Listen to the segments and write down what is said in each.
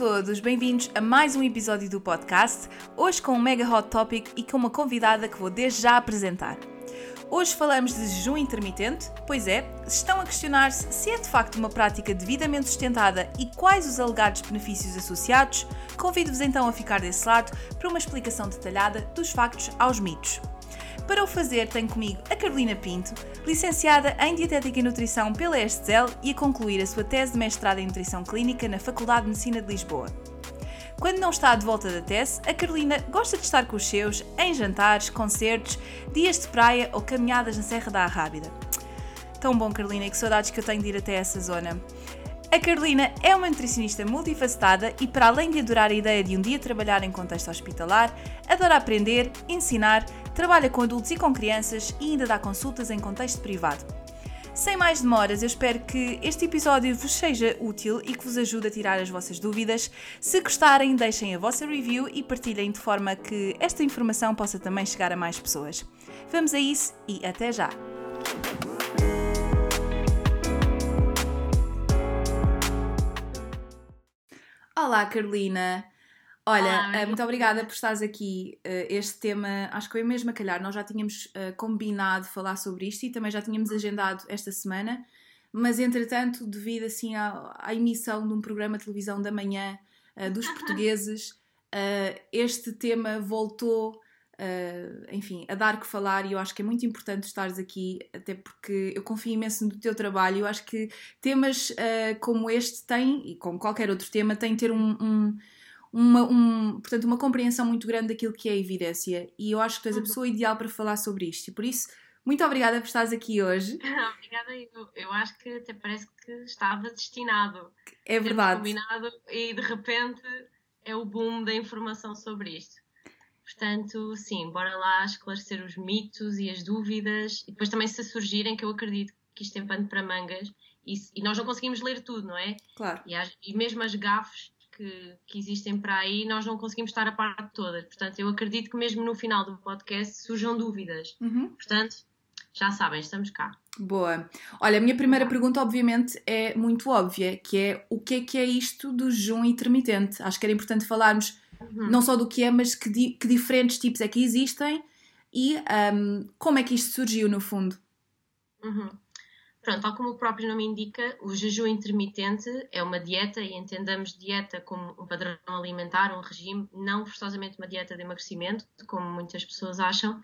Todos, bem-vindos a mais um episódio do podcast, hoje com um mega hot topic e com uma convidada que vou desde já apresentar. Hoje falamos de jejum intermitente, pois é, estão a questionar-se se é de facto uma prática devidamente sustentada e quais os alegados benefícios associados, convido-vos então a ficar desse lado para uma explicação detalhada dos factos aos mitos. Para o fazer, tenho comigo a Carolina Pinto, licenciada em Dietética e Nutrição pela Estzel e a concluir a sua tese de mestrado em Nutrição Clínica na Faculdade de Medicina de Lisboa. Quando não está de volta da tese, a Carolina gosta de estar com os seus em jantares, concertos, dias de praia ou caminhadas na Serra da Arrábida. Tão bom, Carolina, e que saudades que eu tenho de ir até essa zona. A Carolina é uma nutricionista multifacetada e, para além de adorar a ideia de um dia trabalhar em contexto hospitalar, adora aprender, ensinar, trabalha com adultos e com crianças e ainda dá consultas em contexto privado. Sem mais demoras, eu espero que este episódio vos seja útil e que vos ajude a tirar as vossas dúvidas. Se gostarem, deixem a vossa review e partilhem de forma que esta informação possa também chegar a mais pessoas. Vamos a isso e até já! Olá, Carolina. Olha, Olá, eh, muito obrigada por estares aqui. Eh, Este tema, acho que foi mesmo a calhar. Nós já tínhamos eh, combinado falar sobre isto e também já tínhamos agendado esta semana, mas entretanto, devido assim à, à emissão de um programa de televisão da manhã dos portugueses, este tema voltou, enfim, a dar que falar e eu acho que é muito importante estares aqui, até porque eu confio imenso no teu trabalho. Eu acho que temas como este têm, e como qualquer outro tema, têm de ter um- um, uma, um, portanto, uma compreensão muito grande daquilo que é a evidência. E eu acho que tu és a Uhum. pessoa ideal para falar sobre isto. E por isso, muito obrigada por estares aqui hoje. Obrigada, eu, eu acho que até parece que estava destinado. É verdade. combinado e de repente é o boom da informação sobre isto. Portanto, sim, bora lá esclarecer os mitos e as dúvidas e depois também se surgirem, que eu acredito que isto tem pano para mangas e, e nós não conseguimos ler tudo, não é? Claro. E, as- e mesmo as gafes que, que existem para aí, nós não conseguimos estar a par de todas. Portanto, eu acredito que mesmo no final do podcast surjam dúvidas. Uhum. Portanto, já sabem, estamos cá. Boa. Olha, a minha primeira pergunta, obviamente, é muito óbvia, que é o que é que é isto do jejum intermitente? Acho que era importante falarmos Uhum. não só do que é, mas que, di- que diferentes tipos é que existem e ahm, como é que isto surgiu, no fundo. Uhum. Pronto, tal como o próprio nome indica, o jejum intermitente é uma dieta e entendamos dieta como um padrão alimentar, um regime, não forçosamente uma dieta de emagrecimento, como muitas pessoas acham,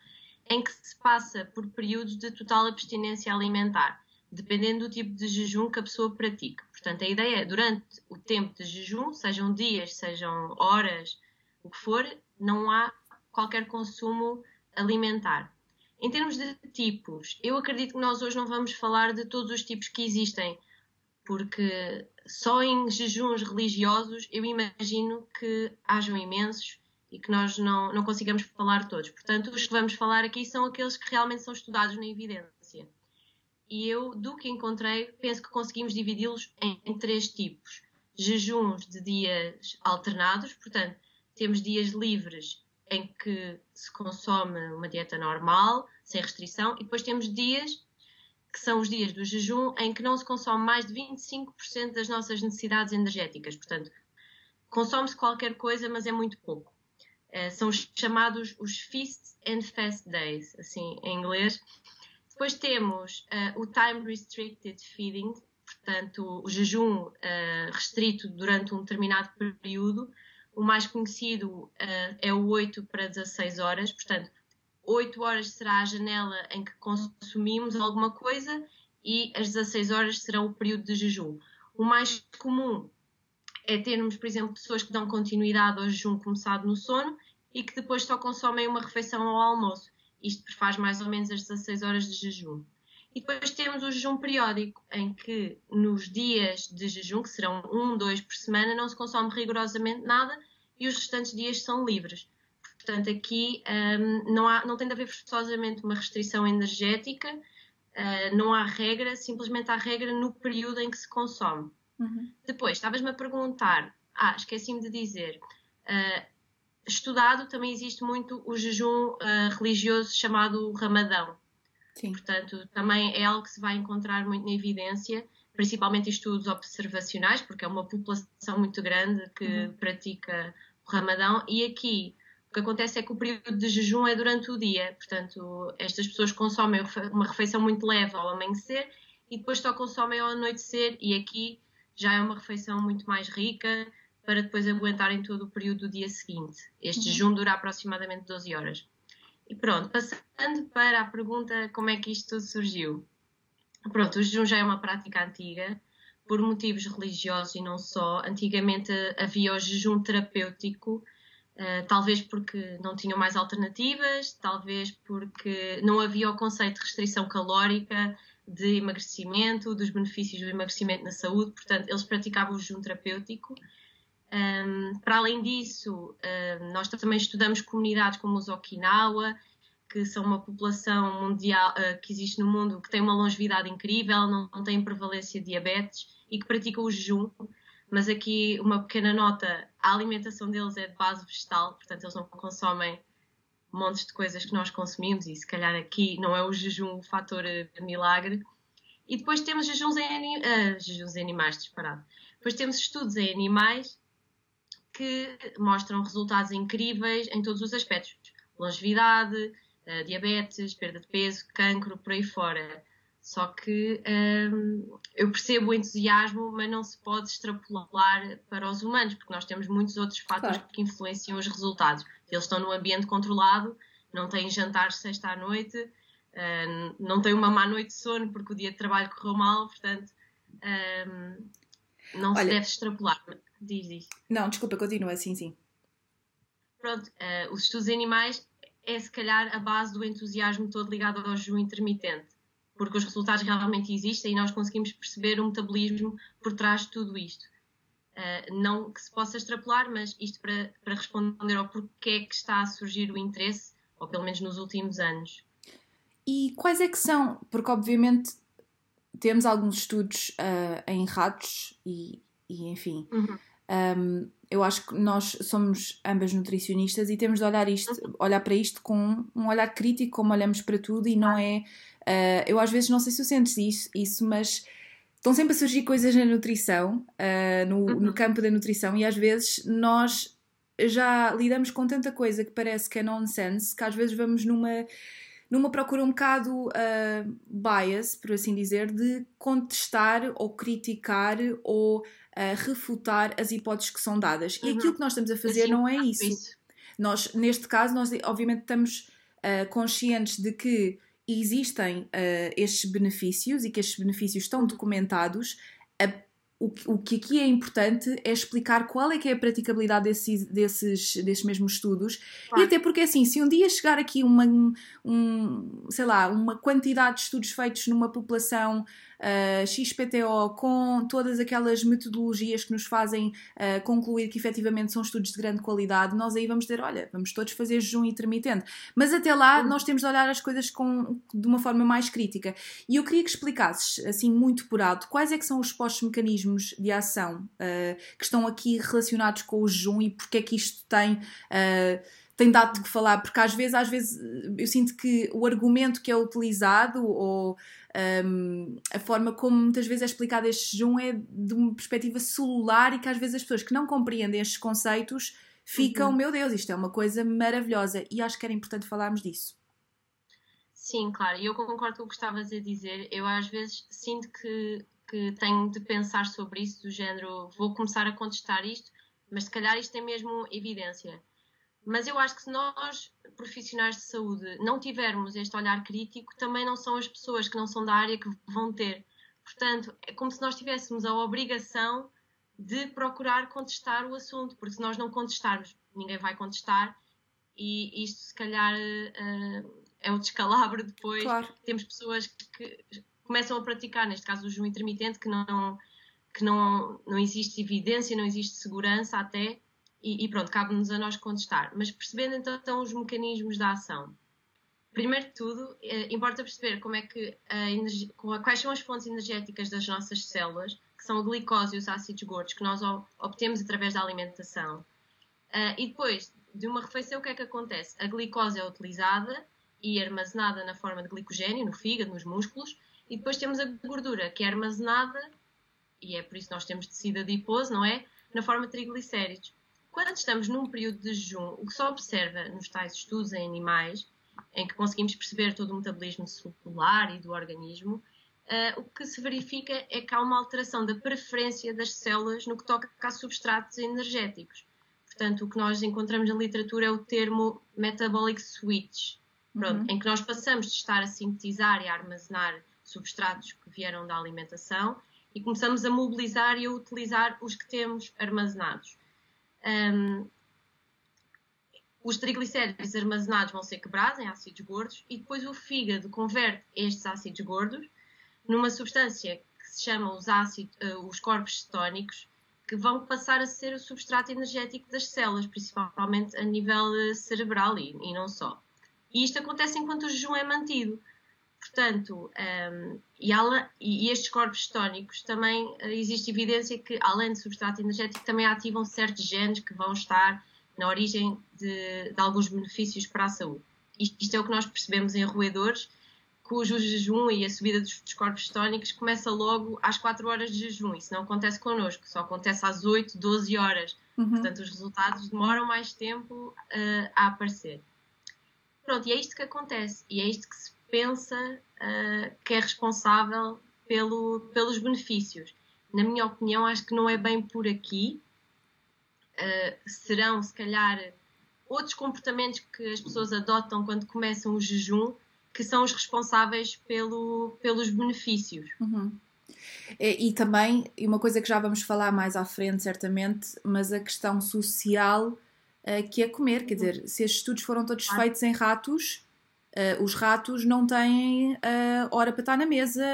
em que se passa por períodos de total abstinência alimentar, dependendo do tipo de jejum que a pessoa pratica. Portanto, a ideia é, durante o tempo de jejum, sejam dias, sejam horas, o que for, não há qualquer consumo alimentar. Em termos de tipos, eu acredito que nós hoje não vamos falar de todos os tipos que existem, porque só em jejuns religiosos eu imagino que hajam imensos e que nós não, não consigamos falar todos. Portanto, os que vamos falar aqui são aqueles que realmente são estudados na evidência. E eu, do que encontrei, penso que conseguimos dividi-los em, em três tipos: jejuns de dias alternados, portanto, temos dias livres em que se consome uma dieta normal, sem restrição, e depois temos dias que são os dias do jejum em que não se consome mais de 25% das nossas necessidades energéticas. Portanto, consome-se qualquer coisa, mas é muito pouco. Eh, são os chamados os Feast and Fast Days, assim em inglês. Depois temos eh, o Time Restricted Feeding, portanto, o jejum eh, restrito durante um determinado período. O mais conhecido eh, é o 8 para 16 horas, portanto, 8 horas será a janela em que consumimos alguma coisa e as 16 horas serão o período de jejum. O mais comum é termos, por exemplo, pessoas que dão continuidade ao jejum começado no sono e que depois só consomem uma refeição ao almoço. Isto faz mais ou menos as 16 horas de jejum. E depois temos o jejum periódico, em que nos dias de jejum, que serão um, dois por semana, não se consome rigorosamente nada e os restantes dias são livres. Portanto, aqui um, não, há, não tem de haver forçosamente uma restrição energética, uh, não há regra, simplesmente há regra no período em que se consome. Uhum. Depois, estavas-me a perguntar, ah, esqueci-me de dizer, uh, estudado também existe muito o jejum uh, religioso chamado Ramadão. Sim. Portanto, também é algo que se vai encontrar muito na evidência, principalmente em estudos observacionais, porque é uma população muito grande que uhum. pratica o Ramadão. E aqui o que acontece é que o período de jejum é durante o dia, portanto, estas pessoas consomem uma refeição muito leve ao amanhecer e depois só consomem ao anoitecer, e aqui já é uma refeição muito mais rica para depois aguentarem todo o período do dia seguinte. Este uhum. jejum dura aproximadamente 12 horas. E pronto, passando para a pergunta como é que isto tudo surgiu. Pronto, o jejum já é uma prática antiga, por motivos religiosos e não só. Antigamente havia o jejum terapêutico, uh, talvez porque não tinham mais alternativas, talvez porque não havia o conceito de restrição calórica, de emagrecimento, dos benefícios do emagrecimento na saúde, portanto, eles praticavam o jejum terapêutico. Um, para além disso, um, nós também estudamos comunidades como os Okinawa, que são uma população mundial uh, que existe no mundo que tem uma longevidade incrível, não, não tem prevalência de diabetes e que praticam o jejum. Mas aqui uma pequena nota: a alimentação deles é de base vegetal, portanto, eles não consomem montes de coisas que nós consumimos e se calhar aqui não é o jejum o fator uh, milagre. E depois temos jejuns em, uh, jejuns em animais, disparado. Depois temos estudos em animais que mostram resultados incríveis em todos os aspectos: longevidade, uh, diabetes, perda de peso, cancro, por aí fora. Só que um, eu percebo o entusiasmo, mas não se pode extrapolar para os humanos, porque nós temos muitos outros fatores claro. que influenciam os resultados. Eles estão num ambiente controlado, não têm jantar sexta à noite, uh, não têm uma má noite de sono porque o dia de trabalho correu mal, portanto, um, não Olha, se deve extrapolar. Diz, diz. Não, desculpa, continua assim, sim. Pronto, uh, os estudos animais é se calhar a base do entusiasmo todo ligado ao jejum intermitente, porque os resultados realmente existem e nós conseguimos perceber o metabolismo por trás de tudo isto. Uh, não que se possa extrapolar, mas isto para, para responder ao porquê que está a surgir o interesse, ou pelo menos nos últimos anos. E quais é que são? Porque obviamente temos alguns estudos uh, em ratos e, e enfim. Uhum. Um, eu acho que nós somos ambas nutricionistas e temos de olhar isto, uhum. olhar para isto com um olhar crítico, como olhamos para tudo, e não é. Uh, eu às vezes não sei se sentes isso, isso mas estão sempre a surgir coisas na nutrição, uh, no, uhum. no campo da nutrição, e às vezes nós já lidamos com tanta coisa que parece que é nonsense, que às vezes vamos numa numa procura um bocado uh, bias, por assim dizer, de contestar ou criticar ou uh, refutar as hipóteses que são dadas. Uhum. E aquilo que nós estamos a fazer assim, não é isso. isso. Nós, neste caso, nós obviamente estamos uh, conscientes de que existem estes benefícios e que estes benefícios estão uhum. documentados. A o, o que aqui é importante é explicar qual é que é a praticabilidade desses, desses, desses mesmos estudos claro. e até porque assim, se um dia chegar aqui uma, um, sei lá, uma quantidade de estudos feitos numa população uh, ah, XPTO com todas aquelas metodologias que nos fazem uh, concluir que efetivamente são estudos de grande qualidade, nós aí vamos dizer, olha, vamos todos fazer jejum intermitente. Mas até lá nós temos de olhar as coisas com, de uma forma mais crítica. E eu queria que explicasses, assim, muito por alto, quais é que são os postos mecanismos de ação uh, que estão aqui relacionados com o jejum e porque é que isto tem tem dado de que falar, porque às vezes, às vezes eu sinto que o argumento que é utilizado ou um, a forma como muitas vezes é explicado este jejum é de uma perspectiva celular e que às vezes as pessoas que não compreendem estes conceitos ficam, uhum. meu Deus, isto é uma coisa maravilhosa e acho que era importante falarmos disso. Sim, claro, e eu concordo com o que estavas a dizer. Eu às vezes sinto que, que tenho de pensar sobre isso, do género, vou começar a contestar isto, mas se calhar isto é mesmo evidência. Mas eu acho que se nós, profissionais de saúde, não tivermos este olhar crítico, também não são as pessoas que não são da área que vão ter. Portanto, é como se nós tivéssemos a obrigação de procurar contestar o assunto, porque se nós não contestarmos, ninguém vai contestar, e isto se calhar uh, é o descalabro depois. Claro. Temos pessoas que começam a praticar, neste caso o jejum intermitente, que não, que não, não existe evidência, não existe segurança até, e, e pronto, cabe-nos a nós contestar. Mas percebendo então, os mecanismos da ação. Primeiro de tudo, eh, importa perceber como é que energia, quais são as fontes energéticas das nossas células, que são a glicose e os ácidos gordos, que nós obtemos através da alimentação. Uh, e depois de uma refeição, o que é que acontece? A glicose é utilizada e armazenada na forma de glicogênio, no fígado, nos músculos, e depois temos a gordura, que é armazenada, e é por isso que nós temos tecido adiposo, não é? Na forma de triglicéridos. Quando estamos num período de jejum, o que se observa nos tais estudos em animais em que conseguimos perceber todo o metabolismo celular e do organismo, uh, o que se verifica é que há uma alteração da preferência das células no que toca a substratos energéticos. Portanto, o que nós encontramos na literatura é o termo metabolic switch, pronto, uhum. em que nós passamos de estar a sintetizar e a armazenar substratos que vieram da alimentação e começamos a mobilizar e a utilizar os que temos armazenados. Um, os triglicéridos armazenados vão ser quebrados em ácidos gordos e depois o fígado converte estes ácidos gordos numa substância que se chama os, ácidos, uh, os corpos cetónicos, que vão passar a ser o substrato energético das células, principalmente a nível eh, cerebral e, e não só. E isto acontece enquanto o jejum é mantido. Portanto, um, ehm, e, e, estes corpos cetónicos também uh, existe evidência que, além de substrato energético, também ativam certos genes que vão estar na origem de, de alguns benefícios para a saúde. Isto, isto, é o que nós percebemos em roedores, cujo jejum e a subida dos, dos corpos tónicos começa logo às 4 horas de jejum. Isso não acontece connosco, só acontece às 8, 12 horas. Uhum. Portanto, os resultados demoram mais tempo uh, a aparecer. Pronto, e é isto que acontece. E é isto que se pensa uh, que é responsável pelo, pelos benefícios. Na minha opinião, acho que não é bem por aqui uh, serão, se calhar, outros comportamentos que as pessoas adotam quando começam o jejum que são os responsáveis pelo, pelos benefícios. Uhum. E, e, também, e uma coisa que já vamos falar mais à frente, certamente, mas a questão social uh, que é comer. Quer dizer, se estes estudos foram todos feitos em ratos, uh, os ratos não têm uh, hora para estar na mesa,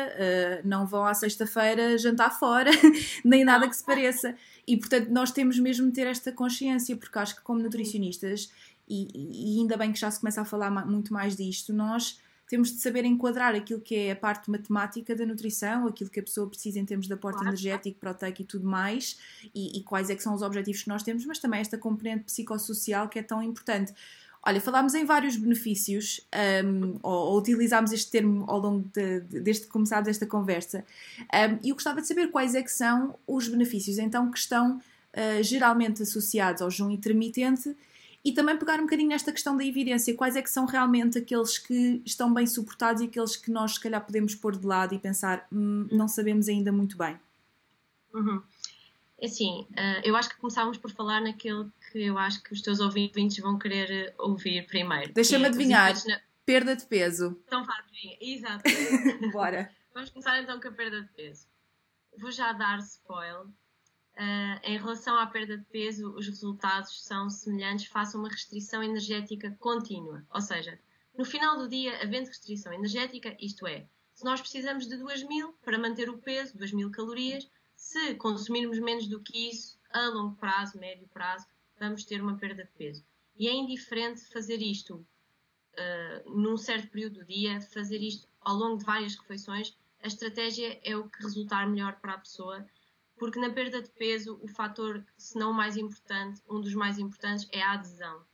não vão à sexta-feira jantar fora, nem nada que se pareça. E portanto, nós temos mesmo de ter esta consciência, porque acho que, como nutricionistas, e, e ainda bem que já se começa a falar muito mais disto, nós temos de saber enquadrar aquilo que é a parte matemática da nutrição, aquilo que a pessoa precisa em termos de aporte claro. energético, proteico e tudo mais, e, e, quais é que são os objetivos que nós temos, mas também esta componente psicossocial que é tão importante. Olha, falámos em vários benefícios, um, ou, ou, utilizámos este termo ao longo de, de, desde que começámos esta conversa, um, e eu gostava de saber quais é que são os benefícios, então, que estão uh, geralmente associados ao jejum intermitente e também pegar um bocadinho nesta questão da evidência, quais é que são realmente aqueles que estão bem suportados e aqueles que nós, se calhar, podemos pôr de lado e pensar, hum, não sabemos ainda muito bem. Uhum. É assim, uh, eu acho que começávamos por falar naquele que eu acho que os teus ouvintes vão querer eh, ouvir primeiro. Deixa-me é adivinhar. Na... Perda de peso. Então faz, exato. Bora. Vamos começar então com a perda de peso. Vou já dar spoiler. Uh, em relação à perda de peso, os resultados são semelhantes face a uma restrição energética contínua. Ou seja, no final do dia, havendo restrição energética, isto é, se nós precisamos de 2.000 para manter o peso, 2.000 calorias, se consumirmos menos do que isso, a longo prazo, médio prazo, vamos ter uma perda de peso. E é indiferente fazer isto uh, num certo período do dia, fazer isto ao longo de várias refeições, a estratégia é o que resultar melhor para a pessoa, porque na perda de peso o fator, se não o mais importante, um dos mais importantes é a adesão.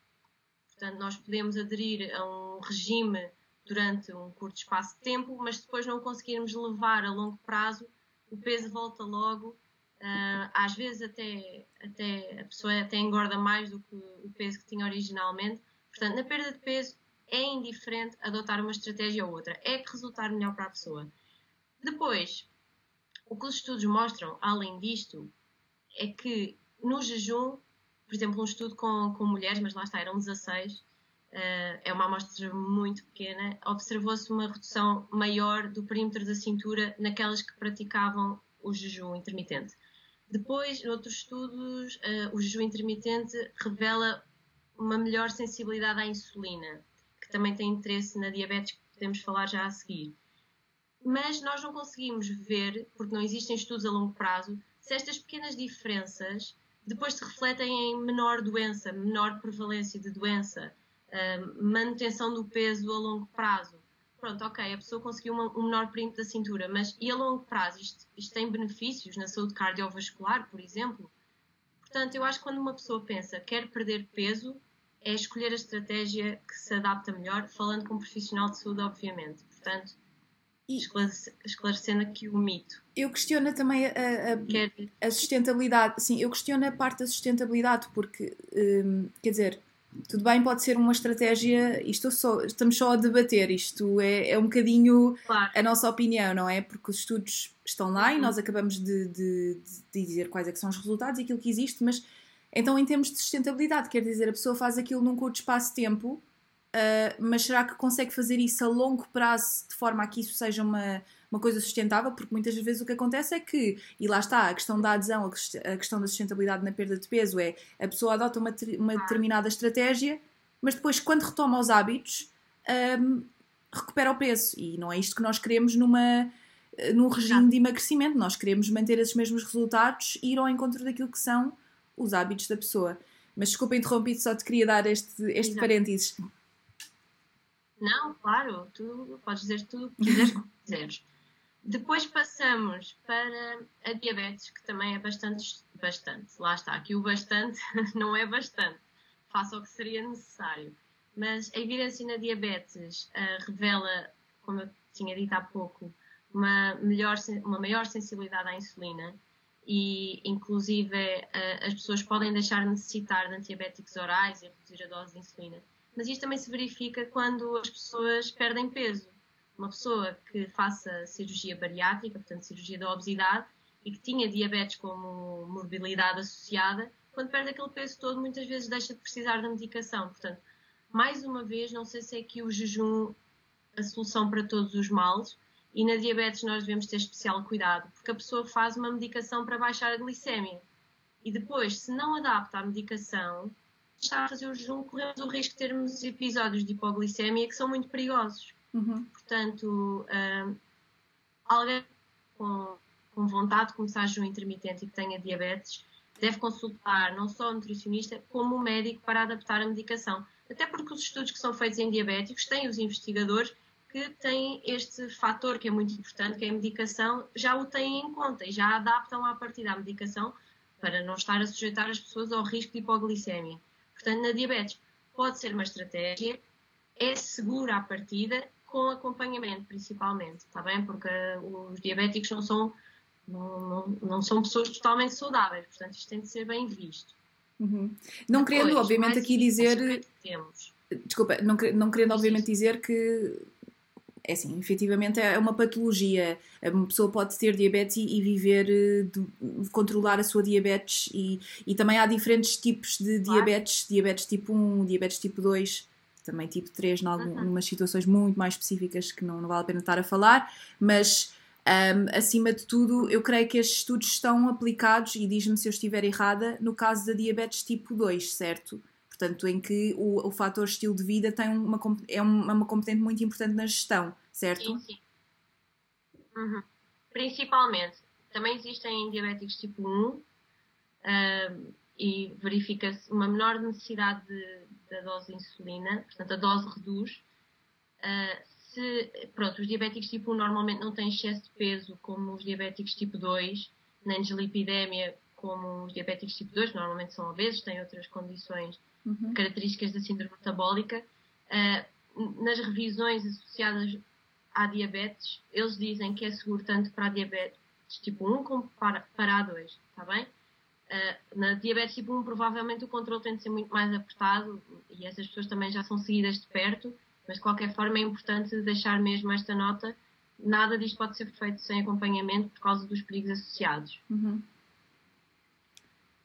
Portanto, nós podemos aderir a um regime durante um curto espaço de tempo, mas depois não conseguirmos levar a longo prazo, o peso volta logo Uh, às vezes até, até a pessoa até engorda mais do que o peso que tinha originalmente. Portanto, na perda de peso é indiferente adotar uma estratégia ou outra, é que resultar melhor para a pessoa. Depois, o que os estudos mostram, além disto, é que no jejum, por exemplo, um estudo com, com mulheres, mas lá está, eram 16, uh, ah, é uma amostra muito pequena, observou-se uma redução maior do perímetro da cintura naquelas que praticavam o jejum intermitente. Depois, noutros estudos, uh, o jejum intermitente revela uma melhor sensibilidade à insulina, que também têm interesse na diabetes, que podemos falar já a seguir. Mas nós não conseguimos ver, porque não existem estudos a longo prazo, se estas pequenas diferenças depois se refletem em menor doença, menor prevalência de doença, manutenção do peso a longo prazo. Pronto, ok, a pessoa conseguiu uma, um menor perímetro da cintura, mas e a longo prazo? Isto, isto tem benefícios na saúde cardiovascular, por exemplo? Portanto, eu acho que quando uma pessoa pensa quer perder peso, é escolher a estratégia que se adapta melhor, falando com um profissional de saúde, obviamente. Portanto, e, esclarecendo aqui o mito. Eu questiono também a, a, a, sustentabilidade. Sim, eu questiono a parte da sustentabilidade, porque, hum, quer dizer, tudo bem, pode ser uma estratégia. Isto só, estamos só a debater, isto é, é um bocadinho claro. a nossa opinião, não é? Porque os estudos estão lá e nós acabamos de, de, de dizer quais é são os resultados e aquilo que existe, mas então, em termos de sustentabilidade, quer dizer, a pessoa faz aquilo num curto espaço de tempo Uh, mas será que consegue fazer isso a longo prazo de forma a que isso seja uma, uma coisa sustentável? Porque muitas vezes o que acontece é que, e lá está, a questão da adesão, a questão da sustentabilidade na perda de peso é a pessoa adota uma, uma determinada estratégia, mas depois, quando retoma os hábitos, um, recupera o peso. E não é isto que nós queremos numa, num regime de emagrecimento. Nós queremos manter esses mesmos resultados e ir ao encontro daquilo que são os hábitos da pessoa. Mas desculpa interrompido, só te queria dar este, este parênteses. Não, claro, tu podes dizer tudo o que quiseres, quiseres. Depois passamos para a diabetes, que também é bastante, bastante. Lá está, aqui o bastante não é bastante. Faça o que seria necessário. Mas a evidência na diabetes uh, revela, como eu tinha dito há pouco, uma, melhor, uma maior sensibilidade à insulina e, inclusive, uh, as pessoas podem deixar de necessitar de antibióticos orais e reduzir a dose de insulina mas isto também se verifica quando as pessoas perdem peso. Uma pessoa que faça cirurgia bariátrica, portanto, cirurgia da obesidade, e que tinha diabetes como morbilidade associada, quando perde aquele peso todo, muitas vezes deixa de precisar da medicação. Portanto, mais uma vez, não sei se é aqui o jejum a solução para todos os males, e na diabetes nós devemos ter especial cuidado, porque a pessoa faz uma medicação para baixar a glicémia. E depois, se não adapta a medicação, está a fazer o jejum, corremos o risco de termos episódios de hipoglicemia que são muito perigosos. Uhum. Portanto, uh, alguém com, com, vontade de começar jejum intermitente e que tenha diabetes deve consultar não só o nutricionista, como o médico para adaptar a medicação. Até porque os estudos que são feitos em diabéticos têm os investigadores que têm este fator que é muito importante, que é a medicação, já o têm em conta e já adaptam à partir da medicação para não estar a sujeitar as pessoas ao risco de hipoglicemia. Portanto, na diabetes pode ser uma estratégia, é segura à partida, com acompanhamento principalmente, está bem? Porque os diabéticos não são, não, não, não são pessoas totalmente saudáveis, portanto isto tem de ser bem visto. Uhum. Não Depois, querendo, obviamente, aqui dizer. Desculpa, não, não querendo, obviamente, dizer que é assim, efetivamente é uma patologia. Uma pessoa pode ter diabetes e, viver, eh, de, controlar a sua diabetes e, e também há diferentes tipos de claro. diabetes, diabetes tipo 1, diabetes tipo 2, também tipo 3, em algumas uhum. situações muito mais específicas que não, não vale a pena estar a falar, mas um, acima de tudo, eu creio que estes estudos estão aplicados, e diz-me se eu estiver errada, no caso da diabetes tipo 2, certo? Portanto, em que o, o fator estilo de vida tem uma, é uma, uma competente muito importante na gestão, certo? Sim, sim. Uhum. Principalmente. Também existem diabéticos tipo 1 uh, e verifica-se uma menor necessidade de, da dose de insulina, portanto a dose reduz. Uh, se, pronto, os diabéticos tipo 1 normalmente não têm excesso de peso como os diabéticos tipo 2, nem deslipidemia como os diabéticos tipo 2, normalmente são obesos, têm outras condições uhum. características da síndrome metabólica. Uh, nas revisões associadas à diabetes, eles dizem que é seguro tanto para a diabetes tipo 1 como para, para a 2, está bem? Uh, na diabetes tipo 1, provavelmente o controle tem de ser muito mais apertado e essas pessoas também já são seguidas de perto, mas de qualquer forma é importante deixar mesmo esta nota. Nada disto pode ser feito sem acompanhamento por causa dos perigos associados. Uhum.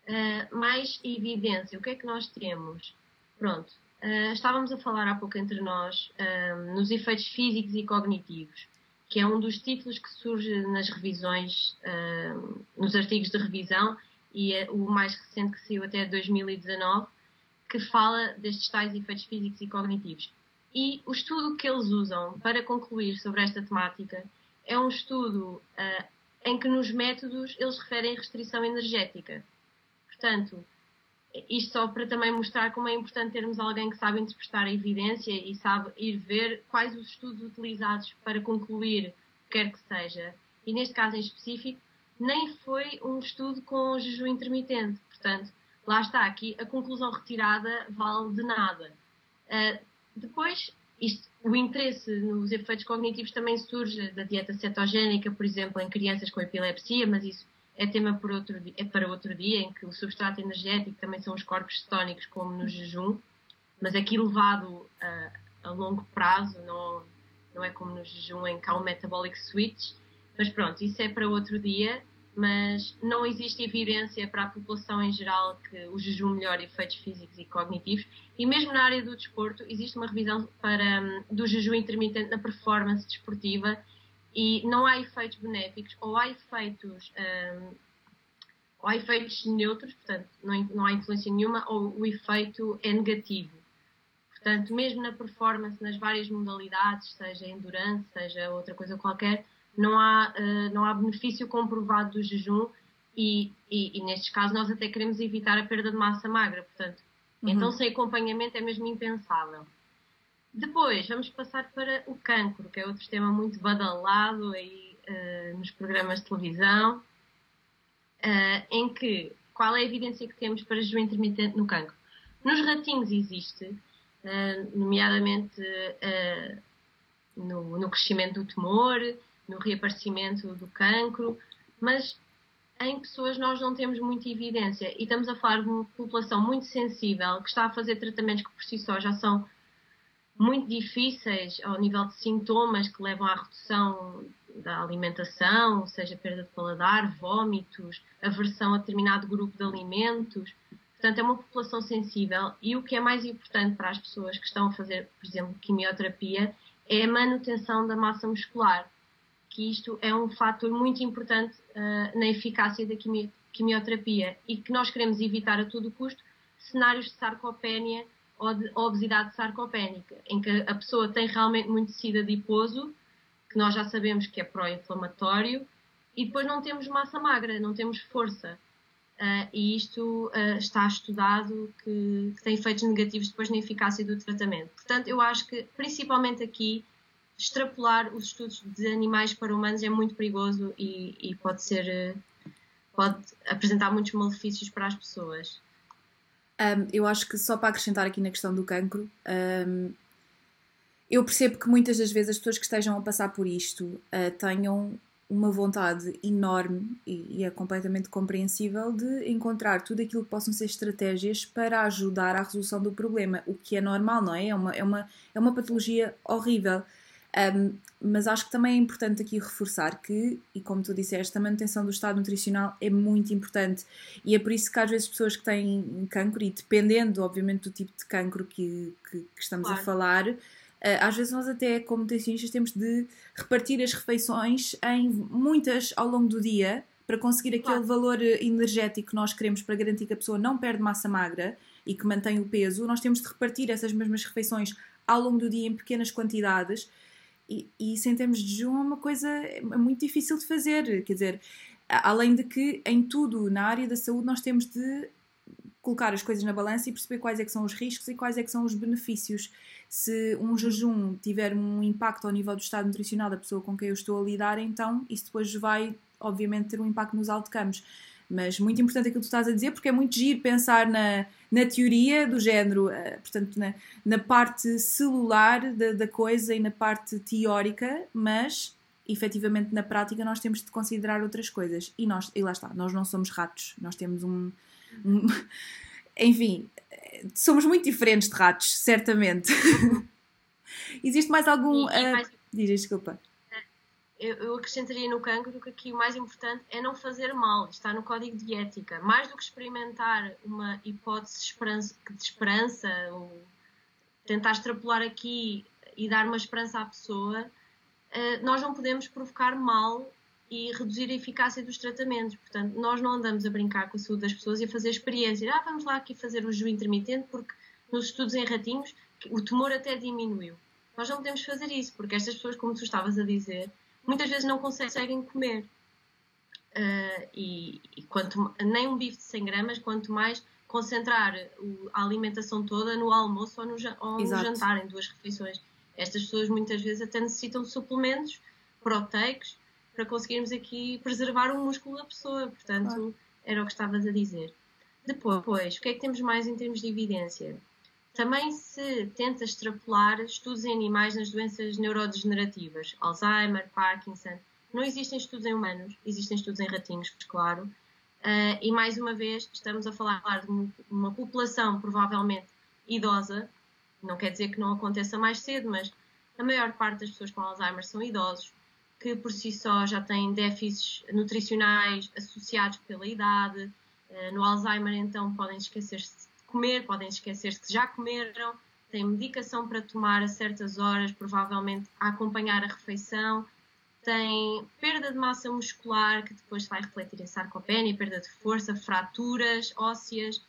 Uh, mais evidência, o que é que nós temos? Pronto, uh, estávamos a falar há pouco entre nós uh, nos efeitos físicos e cognitivos, que é um dos títulos que surge nas revisões, nos artigos de revisão, e é o mais recente que saiu até 2019, que fala destes tais efeitos físicos e cognitivos. E o estudo que eles usam para concluir sobre esta temática é um estudo uh, em que nos métodos eles referem restrição energética. Portanto, isto só para também mostrar como é importante termos alguém que sabe interpretar a evidência e sabe ir ver quais os estudos utilizados para concluir o que quer que seja. E neste caso em específico, nem foi um estudo com jejum intermitente. Portanto, lá está, aqui a conclusão retirada vale de nada. Uh, depois, isto, o interesse nos efeitos cognitivos também surge da dieta cetogénica, por exemplo, em crianças com epilepsia, mas isso é tema por outro, é para outro dia, em que o substrato energético também são os corpos cetónicos, como no jejum, mas aqui levado a, a longo prazo, não, não é como no jejum em que há um metabolic switch. Mas pronto, isso é para outro dia, mas não existe evidência para a população em geral que o jejum melhora efeitos físicos e cognitivos. E mesmo na área do desporto, existe uma revisão para, hum, do jejum intermitente na performance desportiva e não há efeitos benéficos ou há efeitos um, ou há efeitos neutros, portanto não, não há influência nenhuma, ou o efeito é negativo. Portanto, mesmo na performance, nas várias modalidades, seja endurance, seja outra coisa qualquer, não há, uh, não há benefício comprovado do jejum e, e, e, nestes casos nós até queremos evitar a perda de massa magra, portanto, uhum. então sem acompanhamento é mesmo impensável. Depois, vamos passar para o cancro, que é outro tema muito badalado aí uh, nos programas de televisão, uh, em que qual é a evidência que temos para jejum intermitente no cancro? Nos ratinhos existe, uh, nomeadamente no, no, crescimento do tumor, no reaparecimento do cancro, mas em pessoas nós não temos muita evidência e estamos a falar de uma população muito sensível que está a fazer tratamentos que por si só já são muito difíceis ao nível de sintomas que levam à redução da alimentação, seja perda de paladar, vômitos, aversão a determinado grupo de alimentos. Portanto, é uma população sensível e o que é mais importante para as pessoas que estão a fazer, por exemplo, quimioterapia, é a manutenção da massa muscular, que isto é um fator muito importante uh, na eficácia da quimioterapia e que nós queremos evitar a todo custo cenários de de obesidade sarcopénica, em que a pessoa tem realmente muito tecido adiposo, que nós já sabemos que é pró-inflamatório, e depois não temos massa magra, não temos força. Uh, e isto uh, está estudado que, que, tem efeitos negativos depois na eficácia do tratamento. Portanto, eu acho que, principalmente aqui, extrapolar os estudos de animais para humanos é muito perigoso e, e pode ser. Uh, pode apresentar muitos malefícios para as pessoas. Um, eu acho que só para acrescentar aqui na questão do cancro, um, eu percebo que muitas das vezes as pessoas que estejam a passar por isto uh, tenham uma vontade enorme e, e, é completamente compreensível de encontrar tudo aquilo que possam ser estratégias para ajudar à resolução do problema, o que é normal, não é? É uma, é uma, é uma patologia horrível. Um, mas acho que também é importante aqui reforçar que, e como tu disseste, a manutenção do estado nutricional é muito importante e é por isso que às vezes pessoas que têm cancro, e dependendo obviamente do tipo de cancro que, que, que estamos claro. a falar, uh, às vezes nós até como nutricionistas temos de repartir as refeições em muitas ao longo do dia para conseguir aquele claro. valor energético que nós queremos para garantir que a pessoa não perde massa magra e que mantém o peso, nós temos de repartir essas mesmas refeições ao longo do dia em pequenas quantidades e, e isso em termos de jejum é uma coisa é muito difícil de fazer. Quer dizer, além de que em tudo na área da saúde nós temos de colocar as coisas na balança e perceber quais é que são os riscos e quais é que são os benefícios. Se um jejum tiver um impacto ao nível do estado nutricional da pessoa com quem eu estou a lidar, então isso depois vai, obviamente, ter um impacto nos outcomes. Mas muito importante aquilo que tu estás a dizer, porque é muito giro pensar na, na teoria do género, uh, portanto, na, na parte celular da, da coisa e na parte teórica, mas efetivamente na prática nós temos de considerar outras coisas. E, nós, e lá está, nós não somos ratos, nós temos um. um enfim, somos muito diferentes de ratos, certamente. Existe mais algum. Uh, diz, desculpa eu, eu acrescentaria no cancro que aqui o mais importante é não fazer mal, está no código de ética. Mais do que experimentar uma hipótese de esperança, de esperança ou tentar extrapolar aqui e dar uma esperança à pessoa, eh, nós não podemos provocar mal e reduzir a eficácia dos tratamentos. Portanto, nós não andamos a brincar com a saúde das pessoas e a fazer experiências. Ah, vamos lá aqui fazer o jejum intermitente porque nos estudos em ratinhos o tumor até diminuiu. Nós não podemos fazer isso, porque estas pessoas, como tu estavas a dizer, muitas vezes não conseguem comer. Uh, e, e quanto, nem um bife de 100 gramas, quanto mais concentrar a alimentação toda no almoço ou no, ou no jantar, em duas refeições. Estas pessoas muitas vezes até necessitam de suplementos proteicos para conseguirmos aqui preservar o músculo da pessoa. Portanto, claro. era o que estavas a dizer. Depois, o que é que temos mais em termos de evidência? Também se tenta extrapolar estudos em animais nas doenças neurodegenerativas, Alzheimer, Parkinson. Não existem estudos em humanos, existem estudos em ratinhos, claro. Uh, e mais uma vez, estamos a falar de uma população provavelmente idosa, não quer dizer que não aconteça mais cedo, mas a maior parte das pessoas com Alzheimer são idosos, que por si só já têm déficits nutricionais associados pela idade. Uh, no Alzheimer, então, podem esquecer-se comer, podem esquecer-se que já comeram, têm medicação para tomar a certas horas, provavelmente a acompanhar a refeição tem perda de massa muscular, que depois vai refletir em sarcopenia, perda de força, fraturas ósseas.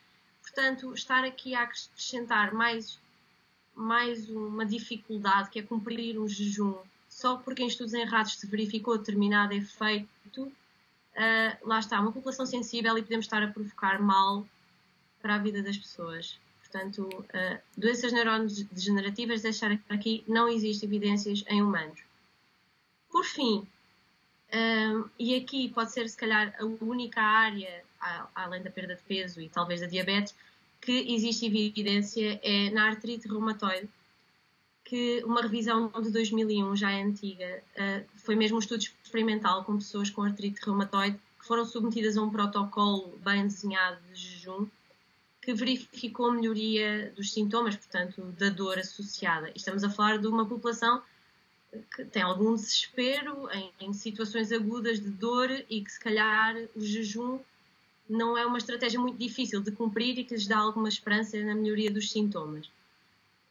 Portanto, estar aqui a acrescentar mais, mais uma dificuldade, que é cumprir um jejum, só porque em estudos em ratos se verificou determinado efeito, uh, lá está, uma população sensível e podemos estar a provocar mal para a vida das pessoas. Portanto, uh, doenças neurodegenerativas, deixar aqui, não existem evidências em humanos. Por fim, um, e aqui pode ser se calhar a única área, além da perda de peso e talvez da diabetes, que existe evidência é na artrite reumatoide, que uma revisão de 2001 já é antiga, uh, foi mesmo um estudo experimental com pessoas com artrite reumatoide que foram submetidas a um protocolo bem desenhado de jejum que verificou melhoria dos sintomas, portanto, da dor associada. Estamos a falar de uma população que tem algum desespero em, em, situações agudas de dor e que se calhar o jejum não é uma estratégia muito difícil de cumprir e que lhes dá alguma esperança na melhoria dos sintomas.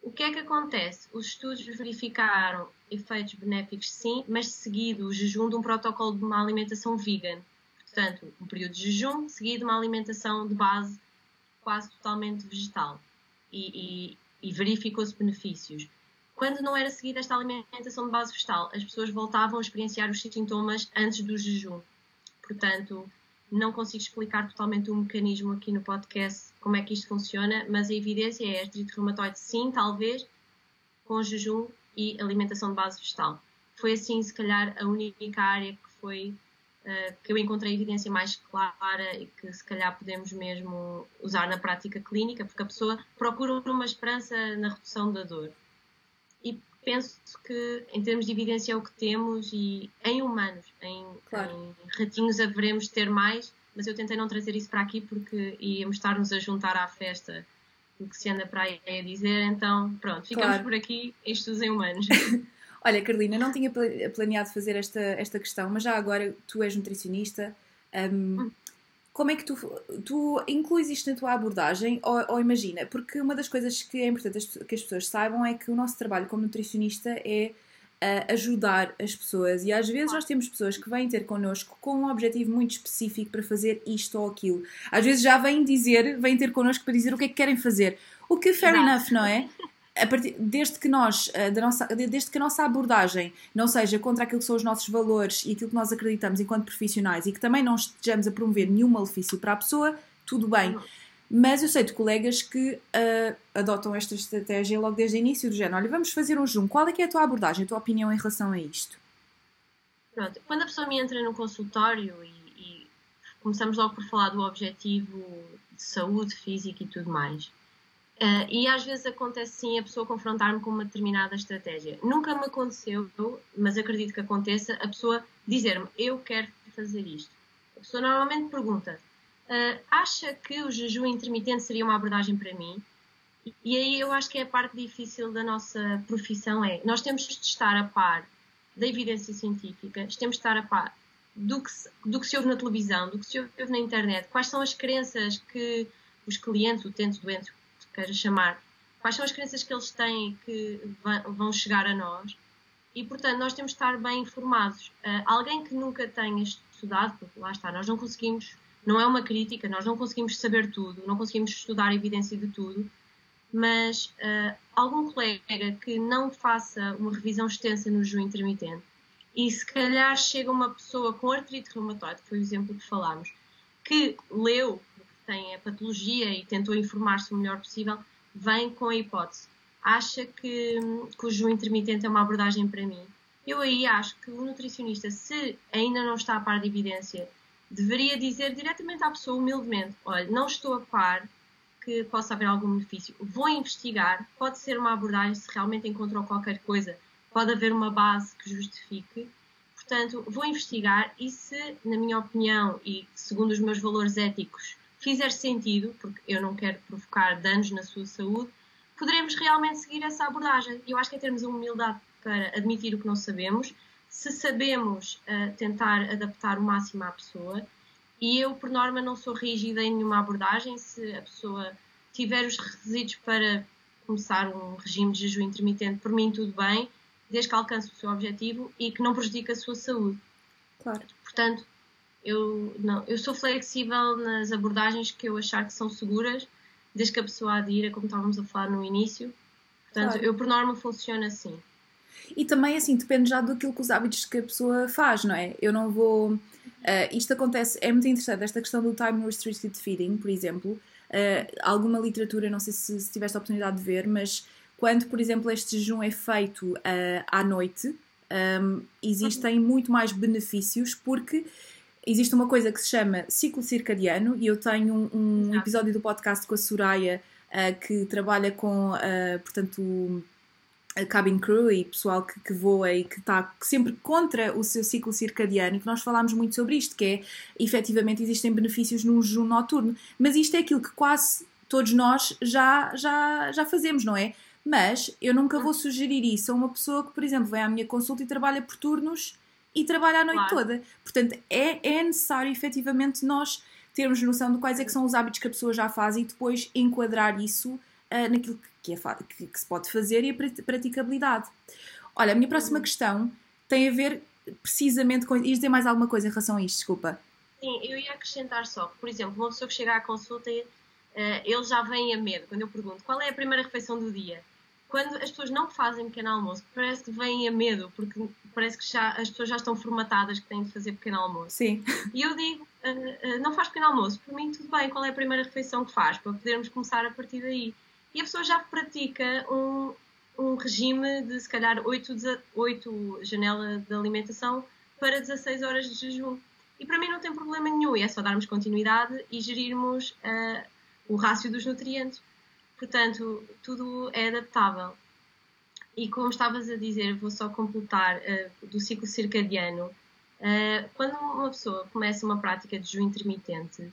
O que é que acontece? Os estudos verificaram efeitos benéficos sim, mas seguido o jejum de um protocolo de uma alimentação vegan. Portanto, um período de jejum seguido de uma alimentação de base quase totalmente vegetal. E, e, e verificou-se benefícios. Quando não era seguida esta alimentação de base vegetal, as pessoas voltavam a experienciar os sintomas antes do jejum. Portanto, não consigo explicar totalmente o mecanismo aqui no podcast, como é que isto funciona, mas a evidência é artrite reumatoide sim, talvez, com jejum e alimentação de base vegetal. Foi assim, se calhar, a única área que foi uh, que eu encontrei evidência mais clara e que se calhar podemos mesmo usar na prática clínica, porque a pessoa procura uma esperança na redução da dor e penso que em termos de evidência é o que temos e em humanos, em, claro. em ratinhos haveremos ter mais, mas eu tentei não trazer isso para aqui porque íamos estar-nos a juntar à festa do que se anda para aí a dizer, então pronto, ficamos claro. por aqui em estudos em humanos. Olha, Carolina, não tinha planeado fazer esta, esta questão, mas já agora tu és nutricionista. Um, hum como é que tu, tu incluís isto na tua abordagem? Ou, ou, imagina, porque uma das coisas que é importante que as pessoas saibam é que o nosso trabalho como nutricionista é uh, ajudar as pessoas. E às vezes nós temos pessoas que vêm ter connosco com um objetivo muito específico para fazer isto ou aquilo. Às vezes já vêm dizer, vêm ter connosco para dizer o que é que querem fazer. O que fair Exato. enough, não é? Partir, desde, que nós, eh, da nossa, desde que a nossa abordagem não seja contra aquilo que são os nossos valores e aquilo que nós acreditamos enquanto profissionais e que também não estejamos a promover nenhum malefício para a pessoa, tudo bem. Mas eu sei de colegas que uh, adotam esta estratégia logo desde o início do género. Olha, vamos fazer um zoom. Qual é que é a tua abordagem, a tua opinião em relação a isto? Pronto, quando a pessoa me entra no consultório e, e começamos logo por falar do objetivo de saúde física e tudo mais, Uh, e às vezes acontece sim a pessoa confrontar-me com uma determinada estratégia. Nunca me aconteceu, mas acredito que aconteça, a pessoa dizer-me eu quero fazer isto. A pessoa normalmente pergunta: uh, acha que o jejum intermitente seria uma abordagem para mim? E aí eu acho que é a parte difícil da nossa profissão é nós temos de estar a par da evidência científica, temos de estar a par do que, se, do que se ouve na televisão, do que se ouve na internet, quais são as crenças que os clientes, utentes, doentes, queira chamar, quais são as crenças que eles têm que vão chegar a nós e, portanto, nós temos de estar bem informados. Uh, alguém que nunca tenha estudado, porque lá está, nós não conseguimos, não é uma crítica, nós não conseguimos saber tudo, não conseguimos estudar a evidência de tudo, mas uh, algum colega que não faça uma revisão extensa no jejum intermitente e se calhar chega uma pessoa com artrite reumatoide, que foi o exemplo que falámos, que leu, tem a patologia e tentou informar-se o melhor possível, vem com a hipótese. Acha que, que o jejum intermitente é uma abordagem para mim? Eu aí acho que o nutricionista, se ainda não está a par de evidência, deveria dizer diretamente à pessoa, humildemente: olha, não estou a par que possa haver algum benefício. Vou investigar, pode ser uma abordagem se realmente encontrou qualquer coisa, pode haver uma base que justifique. Portanto, vou investigar e se, na minha opinião e segundo os meus valores éticos, fizer sentido, porque eu não quero provocar danos na sua saúde, poderemos realmente seguir essa abordagem. Eu acho que é termos a humildade para admitir o que não sabemos, se sabemos uh, tentar adaptar o máximo à pessoa. E eu, por norma, não sou rígida em nenhuma abordagem. Se a pessoa tiver os requisitos para começar um regime de jejum intermitente, por mim tudo bem, desde que alcance o seu objetivo e que não prejudique a sua saúde. Claro. Portanto, eu, não, eu sou flexível nas abordagens que eu achar que são seguras, desde que a pessoa adira, como estávamos a falar no início. Portanto, claro. eu por norma funciono assim. E também, assim, depende já daquilo que os hábitos que a pessoa faz, não é? Eu não vou. Uh, isto acontece, é muito interessante, esta questão do time restricted feeding, por exemplo. Uh, alguma literatura, não sei se, se tiveste a oportunidade de ver, mas quando, por exemplo, este jejum é feito uh, à noite, um, existem muito mais benefícios porque existe uma coisa que se chama ciclo circadiano e eu tenho um, um episódio do podcast com a Soraya uh, que trabalha com, uh, portanto, a cabin crew e pessoal que, que voa e que está sempre contra o seu ciclo circadiano, e que nós falámos muito sobre isto, que é, efetivamente, existem benefícios num jejum noturno, mas isto é aquilo que quase todos nós já, já, já fazemos, não é? Mas eu nunca vou sugerir isso a uma pessoa que, por exemplo, vem à minha consulta e trabalha por turnos e trabalha a noite claro. toda. Portanto, é, é necessário, efetivamente, nós termos noção de quais é que são os hábitos que a pessoa já faz e depois enquadrar isso uh, naquilo que é, que, que se pode fazer e a praticabilidade. Olha, a minha próxima uhum. questão tem a ver precisamente com. Ias dizer mais alguma coisa em relação a isto, desculpa. Sim, eu ia acrescentar só, por exemplo, uma pessoa que chega à consulta, uh, ele já vem a medo, quando eu pergunto qual é a primeira refeição do dia. Quando as pessoas não fazem pequeno almoço, parece que vêm a medo, porque parece que já, as pessoas já estão formatadas que têm de fazer pequeno almoço. Sim. E eu digo, uh, uh, não faz pequeno almoço, por mim tudo bem, qual é a primeira refeição que faz, para podermos começar a partir daí e a pessoa já pratica um, um regime de se calhar 8, 8 janela de alimentação para 16 horas de jejum. E para mim não tem problema nenhum, é só darmos continuidade e gerirmos uh, o rácio dos nutrientes. Portanto, tudo é adaptável. E como estavas a dizer, vou só completar uh, do ciclo circadiano. Uh, quando uma pessoa começa uma prática de jejum intermitente,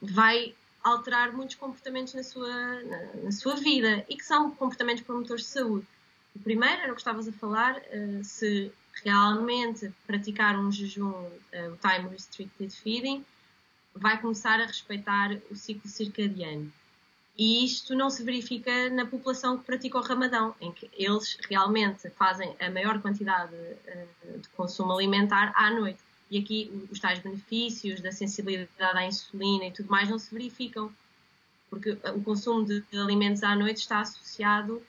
vai alterar muitos comportamentos na sua, na, na, sua vida e que são comportamentos promotores de saúde. O primeiro era o que estavas a falar, uh, se realmente praticar um jejum, uh, o time restricted feeding, vai começar a respeitar o ciclo circadiano. E isto não se verifica na população que pratica o ramadão, em que eles realmente fazem a maior quantidade uh, de consumo alimentar à noite e aqui os tais benefícios da sensibilidade à insulina e tudo mais não se verificam, porque o consumo de alimentos à noite está associado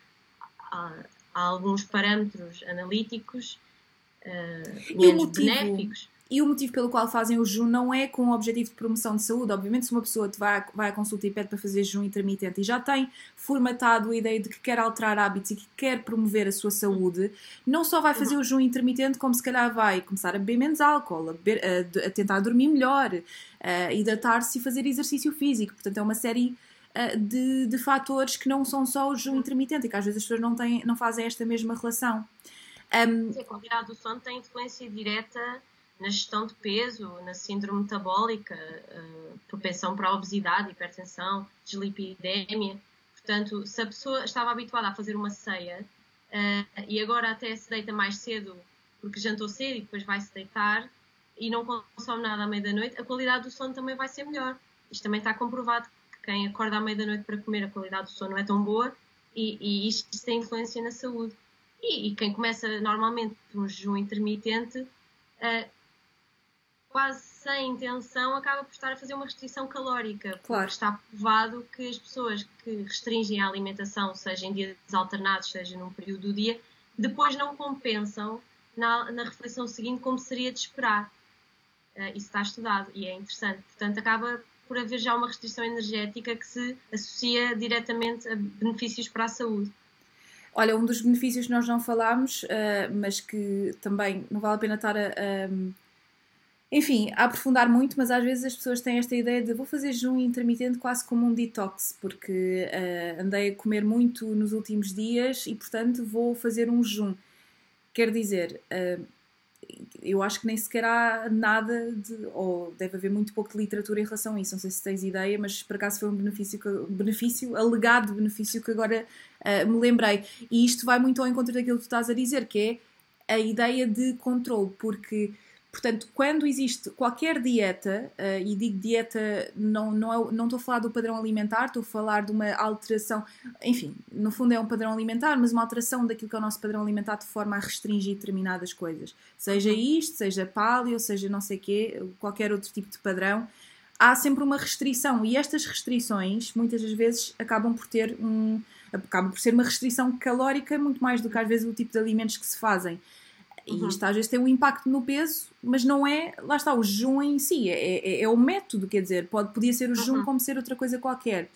a, a alguns parâmetros analíticos uh, menos benéficos. E o motivo pelo qual fazem o jejum não é com o objetivo de promoção de saúde. Obviamente, se uma pessoa te vai, vai à consulta e pede para fazer jejum intermitente e já tem formatado a ideia de que quer alterar hábitos e que quer promover a sua saúde, não só vai fazer o jejum intermitente, como se calhar vai começar a beber menos álcool, a, beber, a, a tentar dormir melhor, a hidratar-se e fazer exercício físico. Portanto, é uma série de, de fatores que não são só o jejum intermitente que às vezes as pessoas não, têm, não fazem esta mesma relação. Um, a qualidade do sono tem influência direta na gestão de peso, na síndrome metabólica, uh, propensão para a obesidade, hipertensão, dislipidemia. Portanto, se a pessoa estava habituada a fazer uma ceia uh, e agora até se deita mais cedo porque jantou cedo e depois vai se deitar e não consome nada à meia-da-noite, a qualidade do sono também vai ser melhor. Isto também está comprovado que quem acorda à meia-da-noite para comer, a qualidade do sono não é tão boa e, e isto, isto tem influência na saúde. E, e, quem começa normalmente um jejum intermitente uh, quase sem intenção, acaba por estar a fazer uma restrição calórica. Claro. Porque está provado que as pessoas que restringem a alimentação, seja em dias alternados, seja num período do dia, depois não compensam na, na refeição seguinte como seria de esperar. Uh, isso está estudado e é interessante. Portanto, acaba por haver já uma restrição energética que se associa diretamente a benefícios para a saúde. Olha, um dos benefícios que nós não falámos, uh, mas que também não vale a pena estar a, a, enfim, a aprofundar muito, mas às vezes as pessoas têm esta ideia de vou fazer jejum intermitente quase como um detox, porque uh, andei a comer muito nos últimos dias e, portanto, vou fazer um jejum. Quer dizer, uh, eu acho que nem sequer há nada de, ou deve haver muito pouco de literatura em relação a isso, não sei se tens ideia, mas por acaso foi um benefício, benefício alegado benefício que agora uh, me lembrei. E isto vai muito ao encontro daquilo que tu estás a dizer, que é a ideia de controle, porque Portanto, quando existe qualquer dieta, uh, e digo dieta, não, não, é, não estou a falar do padrão alimentar, estou a falar de uma alteração, enfim, no fundo é um padrão alimentar, mas uma alteração daquilo que é o nosso padrão alimentar de forma a restringir determinadas coisas. Seja uhum. isto, seja paleo, seja não sei quê, qualquer outro tipo de padrão, há sempre uma restrição e estas restrições muitas das vezes acabam por ter um acabam por ser uma restrição calórica muito mais do que às vezes o tipo de alimentos que se fazem. E uhum. isto às vezes tem um impacto no peso, mas não é, lá está, o jejum em si, é, é, é o método, quer dizer, pode, podia ser o jejum uhum. como ser outra coisa qualquer.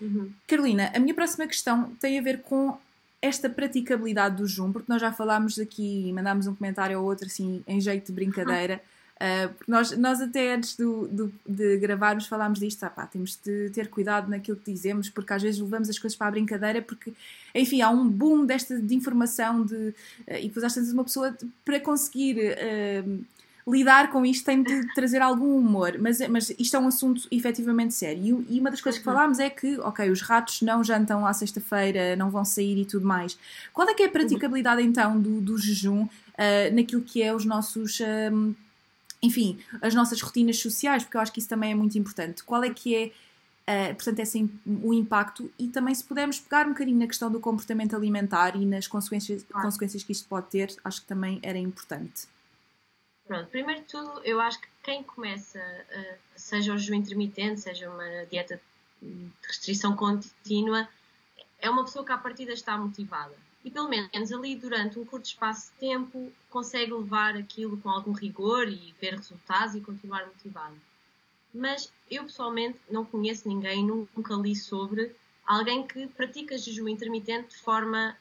Uhum. Carolina, a minha próxima questão tem a ver com esta praticabilidade do jejum, porque nós já falámos aqui, mandámos um comentário ou outro assim, em jeito de brincadeira. Uh, nós, nós até antes do, do, de gravarmos falámos disto, ah, pá, temos de ter cuidado naquilo que dizemos, porque às vezes levamos as coisas para a brincadeira, porque, enfim, há um boom desta de informação de, uh, e depois às vezes uma pessoa para conseguir uh, lidar com isto tem de trazer algum humor, mas, mas isto é um assunto efetivamente sério. E, e uma das coisas que uhum. falámos é que, ok, os ratos não jantam à sexta-feira, não vão sair e tudo mais. Qual é que é a praticabilidade então do, do jejum naquilo que é os nossos enfim, as nossas rotinas sociais, porque eu acho que isso também é muito importante. Qual é que é, uh, portanto, esse, o impacto e também se pudermos pegar um bocadinho na questão do comportamento alimentar e nas consequências, ah. consequências que isto pode ter, acho que também era importante. Pronto, primeiro de tudo, eu acho que quem começa, uh, seja o jejum intermitente, seja uma dieta de restrição contínua, é uma pessoa que à partida está motivada e pelo menos ali durante um curto espaço de tempo consegue levar aquilo com algum rigor e ver resultados e continuar motivado. Mas eu pessoalmente não conheço ninguém, nunca li sobre alguém que pratica jejum intermitente de forma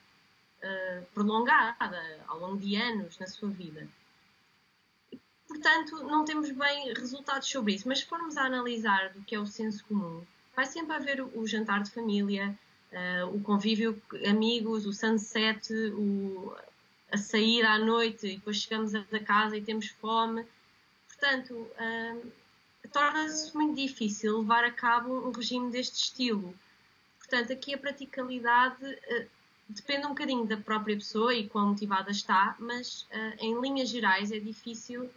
uh, prolongada, ao longo de anos na sua vida. Portanto, não temos bem resultados sobre isso, mas se formos a analisar do que é o senso comum, vai sempre haver o jantar de família, uh, o convívio, amigos, o sunset, o, a sair à noite e depois chegamos a casa e temos fome. Portanto, uh, torna-se muito difícil levar a cabo um regime deste estilo. Portanto, aqui a praticabilidade uh, depende um bocadinho da própria pessoa e quão motivada está, mas em linhas gerais é difícil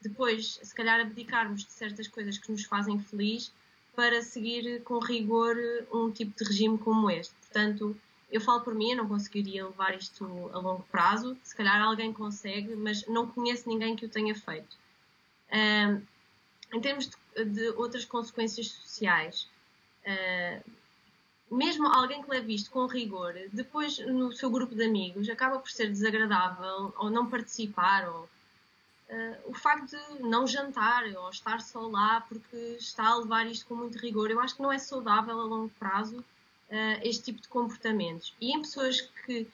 depois, se calhar, abdicarmos de certas coisas que nos fazem feliz para seguir com rigor um tipo de regime como este. Portanto, eu falo por mim, eu não conseguiria levar isto a longo prazo. Se calhar alguém consegue, mas não conheço ninguém que o tenha feito. Em termos de, de, outras consequências sociais, uh, mesmo alguém que leve isto com rigor, depois no seu grupo de amigos acaba por ser desagradável ou não participar ou uh, o facto de não jantar ou estar só lá porque está a levar isto com muito rigor, eu acho que não é saudável a longo prazo uh, este tipo de comportamentos. E em pessoas que,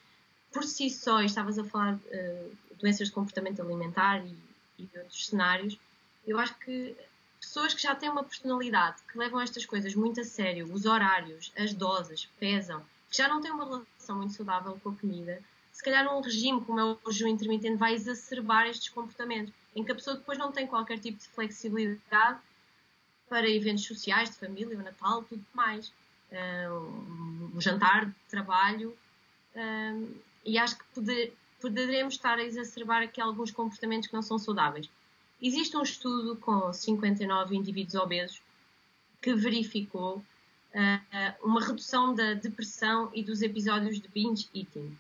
por si só, estavas a falar de uh, doenças de comportamento alimentar e, e de outros cenários, eu acho que pessoas que já têm uma personalidade, que levam estas coisas muito a sério, os horários, as doses, pesam, que já não têm uma relação muito saudável com a comida, se calhar um regime como é o jejum intermitente vai exacerbar estes comportamentos, em que a pessoa depois não tem qualquer tipo de flexibilidade para eventos sociais, de família, o Natal, tudo mais. Uh, um jantar de trabalho. Uh, e acho que poder, poderemos estar a exacerbar aqui alguns comportamentos que não são saudáveis. Existe um estudo com 59 indivíduos obesos que verificou uh, uma redução da depressão e dos episódios de binge eating.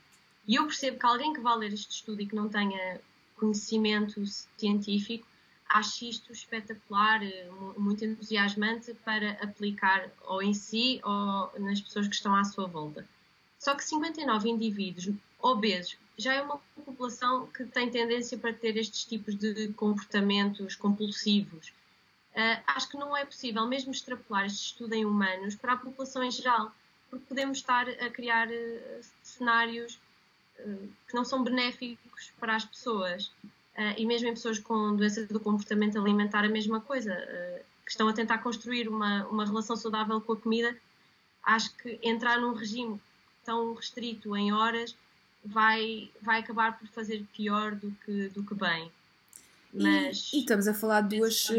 E eu percebo que alguém que vá ler este estudo e que não tenha conhecimento científico ache isto espetacular, muito entusiasmante para aplicar ou em si ou nas pessoas que estão à sua volta. Só que 59 indivíduos obesos já é uma população que tem tendência para ter estes tipos de comportamentos compulsivos. Uh, acho que não é possível mesmo extrapolar este estudo em humanos para a população em geral, porque podemos estar a criar uh, cenários que não são benéficos para as pessoas. e mesmo em pessoas com doença do comportamento alimentar, a mesma coisa, que estão a tentar construir uma, uma relação saudável com a comida. Acho que entrar num regime tão restrito em horas vai, vai acabar por fazer pior do que, do que bem. Mas... E, e estamos a falar de duas.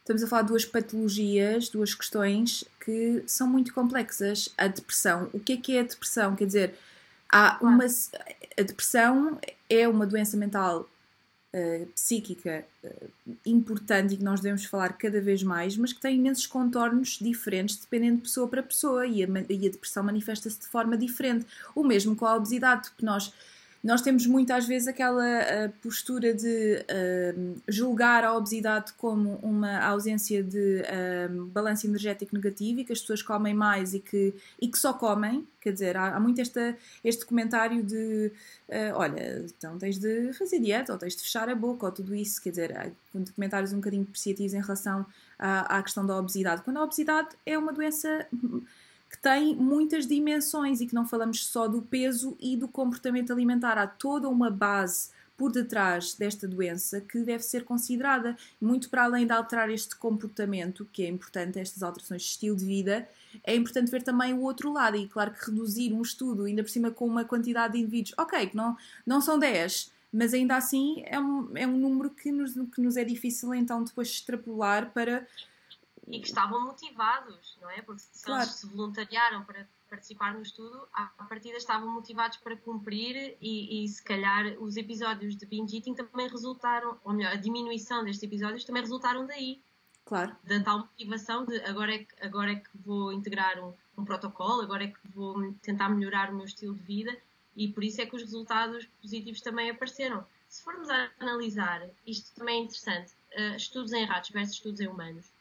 Estamos a falar de duas patologias, duas questões que são muito complexas. A depressão. O que é que é a depressão? Quer dizer, há uma. A depressão é uma doença mental uh, psíquica uh, importante e que nós devemos falar cada vez mais, mas que tem imensos contornos diferentes dependendo de pessoa para pessoa e a, e a depressão manifesta-se de forma diferente. O mesmo com a obesidade, porque nós nós temos muitas vezes aquela uh, postura de uh, julgar a obesidade como uma ausência de uh, balanço energético negativo e que as pessoas comem mais e que, e que só comem. Quer dizer, há, há muito esta, este comentário de olha, então tens de fazer dieta ou tens de fechar a boca ou tudo isso. Quer dizer, há comentários um bocadinho depreciativos em relação à, à questão da obesidade. Quando a obesidade é uma doença que tem muitas dimensões e que não falamos só do peso e do comportamento alimentar. Há toda uma base por detrás desta doença que deve ser considerada. Muito para além de alterar este comportamento, que é importante, estas alterações de estilo de vida, é importante ver também o outro lado. E claro que reduzir um estudo, ainda por cima com uma quantidade de indivíduos, ok, que não, não são 10, mas ainda assim é um, é um número que nos, que nos é difícil então depois extrapolar para e que estavam motivados, não é? Porque se claro. eles se voluntariaram para participar no estudo, à partida estavam motivados para cumprir e, e, se calhar os episódios de binge eating também resultaram, ou melhor, a diminuição destes episódios também resultaram daí. Claro. Da tal motivação de agora é que, agora é que vou integrar um, um protocolo, agora é que vou tentar melhorar o meu estilo de vida e por isso é que os resultados positivos também apareceram. Se formos a analisar, isto também é interessante, uh, estudos em ratos versus estudos em humanos,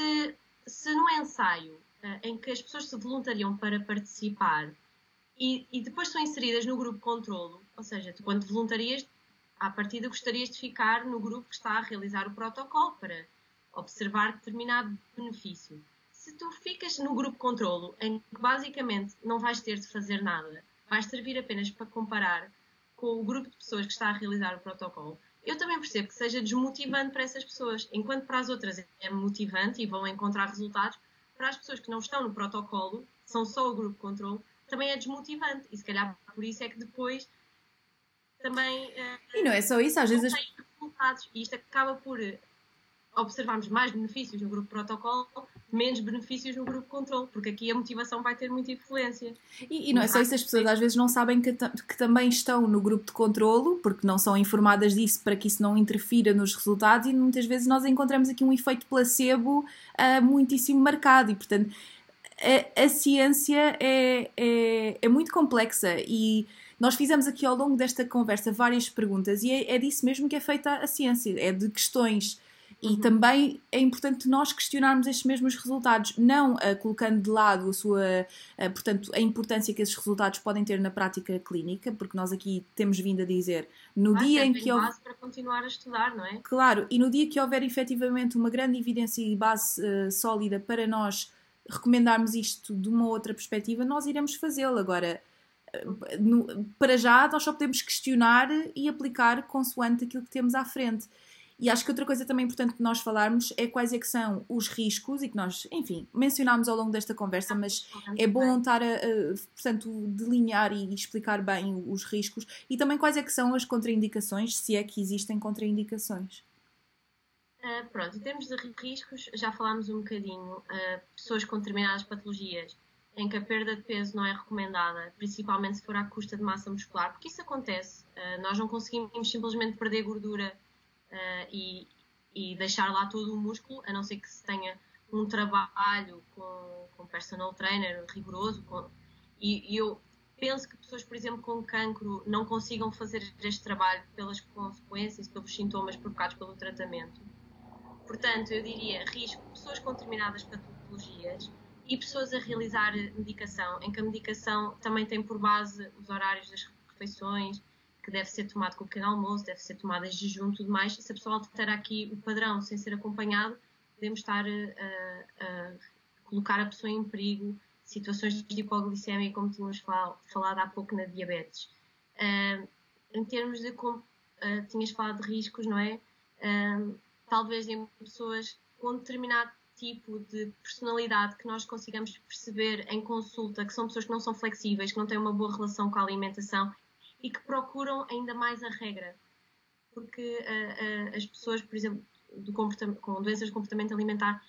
se, se no ensaio uh, em que as pessoas se voluntariam para participar e, e, depois são inseridas no grupo controlo, ou seja, tu quando voluntarias, à partida gostarias de ficar no grupo que está a realizar o protocolo para observar determinado benefício. Se tu ficas no grupo controlo, em que basicamente não vais ter de fazer nada, vais servir apenas para comparar com o grupo de pessoas que está a realizar o protocolo, eu também percebo que seja desmotivante para essas pessoas, enquanto para as outras é motivante e vão encontrar resultados, para as pessoas que não estão no protocolo, são só o grupo controle, também é desmotivante. E se calhar por isso é que depois também. Uh, e não é só isso, às vezes. Resultados. E isto acaba por observarmos mais benefícios no grupo protocolo, menos benefícios no grupo controle, porque aqui a motivação vai ter muita influência. E, e não é só isso, as pessoas às vezes não sabem que, que, também estão no grupo de controlo, porque não são informadas disso para que isso não interfira nos resultados, e muitas vezes nós encontramos aqui um efeito placebo uh, muitíssimo marcado, e portanto a, a ciência é, é, é muito complexa e nós fizemos aqui ao longo desta conversa várias perguntas e é, é disso mesmo que é feita a ciência, é de questões e também é importante nós questionarmos estes mesmos resultados, não uh, colocando de lado a sua, uh, portanto, a importância que esses resultados podem ter na prática clínica, porque nós aqui temos vindo a dizer no ah, dia em que houver... para continuar a estudar, não é? Claro, e no dia que houver efetivamente uma grande evidência e base uh, sólida para nós recomendarmos isto de uma outra perspectiva, nós iremos fazê-lo. Agora, no, para já, nós só podemos questionar e aplicar consoante aquilo que temos à frente. E acho que outra coisa também importante que nós falarmos é quais é que são os riscos e que nós, enfim, mencionámos ao longo desta conversa, mas é bom estar a, a portanto, delinear e explicar bem os riscos e também quais é que são as contraindicações, se é que existem contraindicações. Uh, pronto, em termos de riscos, já falámos um bocadinho. Uh, pessoas com determinadas patologias em que a perda de peso não é recomendada, principalmente se for à custa de massa muscular, porque isso acontece. Uh, nós não conseguimos simplesmente perder gordura uh, e, e, deixar lá todo o músculo, a não ser que se tenha um trabalho com, com personal trainer rigoroso. Com, e, e eu, penso que pessoas, por exemplo, com cancro não consigam fazer este trabalho pelas consequências, pelos sintomas provocados pelo tratamento. Portanto, eu diria risco pessoas com determinadas patologias e pessoas a realizar medicação, em que a medicação também tem por base os horários das refeições, que deve ser tomado com o pequeno almoço, deve ser tomado em jejum, tudo mais. Se a pessoa altera aqui o padrão sem ser acompanhado, podemos estar a, a colocar a pessoa em perigo, situações de hipoglicemia, como tínhamos falado há pouco na diabetes. Uh, em termos de, uh, tinhas falado de riscos, não é? Uh, talvez em pessoas com determinado tipo de personalidade que nós consigamos perceber em consulta, que são pessoas que não são flexíveis, que não têm uma boa relação com a alimentação e que procuram ainda mais a regra. Porque uh, uh, as pessoas, por exemplo, com doenças de comportamento alimentar,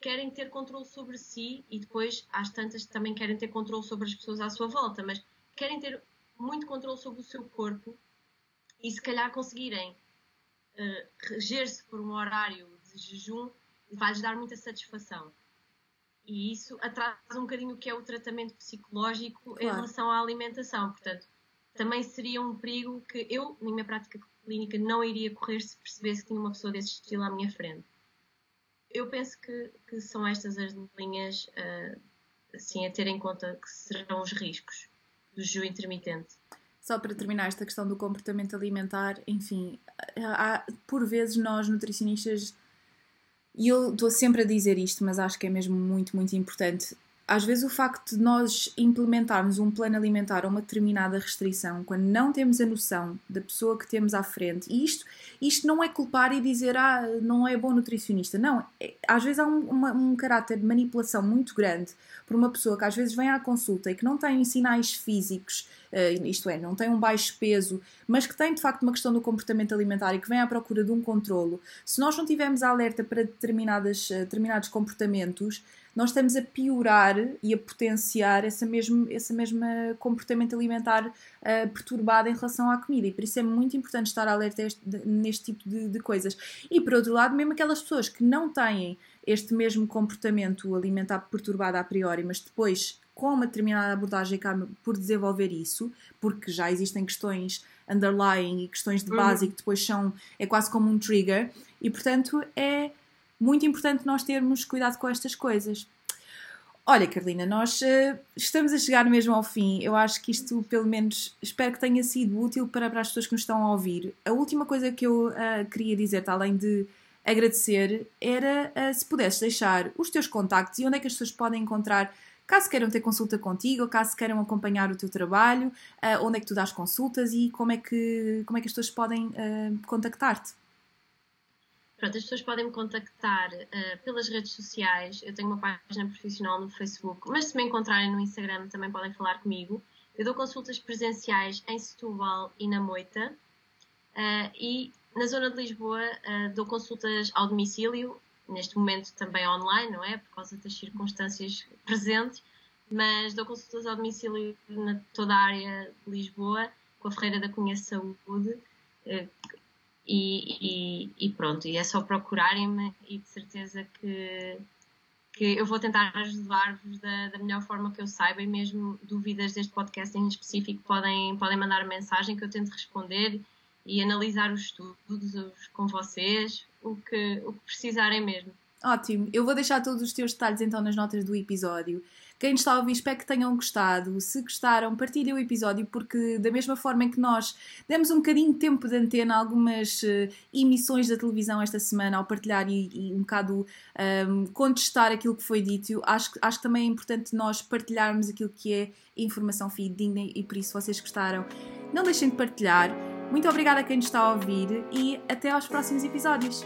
querem ter controle sobre si e depois, às tantas, também querem ter controle sobre as pessoas à sua volta, mas querem ter muito controle sobre o seu corpo e, se calhar, conseguirem uh, reger-se por um horário de jejum vai-lhes dar muita satisfação. E isso atrasa um bocadinho o que é o tratamento psicológico claro. em relação à alimentação. Portanto, também seria um perigo que eu, na minha prática clínica, não iria correr se percebesse que tinha uma pessoa desse estilo à minha frente. Eu penso que, que são estas as linhas uh, assim, a ter em conta que serão os riscos do jejum intermitente. Só para terminar esta questão do comportamento alimentar, enfim, há, por vezes nós nutricionistas, e eu estou sempre a dizer isto, mas acho que é mesmo muito, muito importante, às vezes o facto de nós implementarmos um plano alimentar ou uma determinada restrição, quando não temos a noção da pessoa que temos à frente, e isto, isto não é culpar e dizer, ah, não é bom nutricionista, não, é, às vezes há um, uma, um caráter de manipulação muito grande por uma pessoa que às vezes vem à consulta e que não tem sinais físicos, uh, isto é, não tem um baixo peso, mas que tem de facto uma questão do comportamento alimentar e que vem à procura de um controlo, se nós não tivermos alerta para determinadas, uh, determinados comportamentos, nós estamos a piorar e a potenciar esse mesmo, esse mesmo comportamento alimentar uh, perturbado em relação à comida. E por isso é muito importante estar alerta este, neste tipo de, de coisas. E por outro lado, mesmo aquelas pessoas que não têm este mesmo comportamento alimentar perturbado a priori, mas depois com uma determinada abordagem acaba por desenvolver isso, porque já existem questões underlying e questões de base uhum. que depois são, é quase como um trigger, e portanto é muito importante nós termos cuidado com estas coisas. Olha, Carolina, nós uh, estamos a chegar mesmo ao fim. Eu acho que isto, pelo menos, espero que tenha sido útil para, para as pessoas que nos estão a ouvir. A última coisa que eu uh, queria dizer, além de agradecer, era uh, se pudesses deixar os teus contactos e onde é que as pessoas podem encontrar, caso queiram ter consulta contigo, ou caso queiram acompanhar o teu trabalho, onde é que tu dás consultas e como é que, como é que as pessoas podem contactar-te. Pronto, as pessoas podem me contactar uh, pelas redes sociais. Eu tenho uma página profissional no Facebook, mas se me encontrarem no Instagram também podem falar comigo. Eu dou consultas presenciais em Setúbal e na Moita. Uh, e na zona de Lisboa uh, dou consultas ao domicílio, neste momento também online, não é? Por causa das circunstâncias presentes, mas dou consultas ao domicílio na toda a área de Lisboa, com a Ferreira da Cunha Saúde, e, e, e, pronto, e é só procurarem-me e de certeza que, que eu vou tentar ajudar-vos da, da, melhor forma que eu saiba e mesmo dúvidas deste podcast em específico podem, podem mandar mensagem que eu tento responder e analisar os estudos com vocês, o que, o que precisarem mesmo. Ótimo, eu vou deixar todos os teus detalhes então nas notas do episódio. Quem está a ouvir, espero que tenham gostado. Se gostaram, partilhem o episódio, porque da mesma forma em que nós demos um bocadinho de tempo de antena a algumas uh, emissões da televisão esta semana, ao partilhar e, e um bocado um, contestar aquilo que foi dito, acho, acho que também é importante nós partilharmos aquilo que é informação fidedigna e por isso, se vocês gostaram, não deixem de partilhar. Muito obrigada a quem nos está a ouvir e até aos próximos episódios.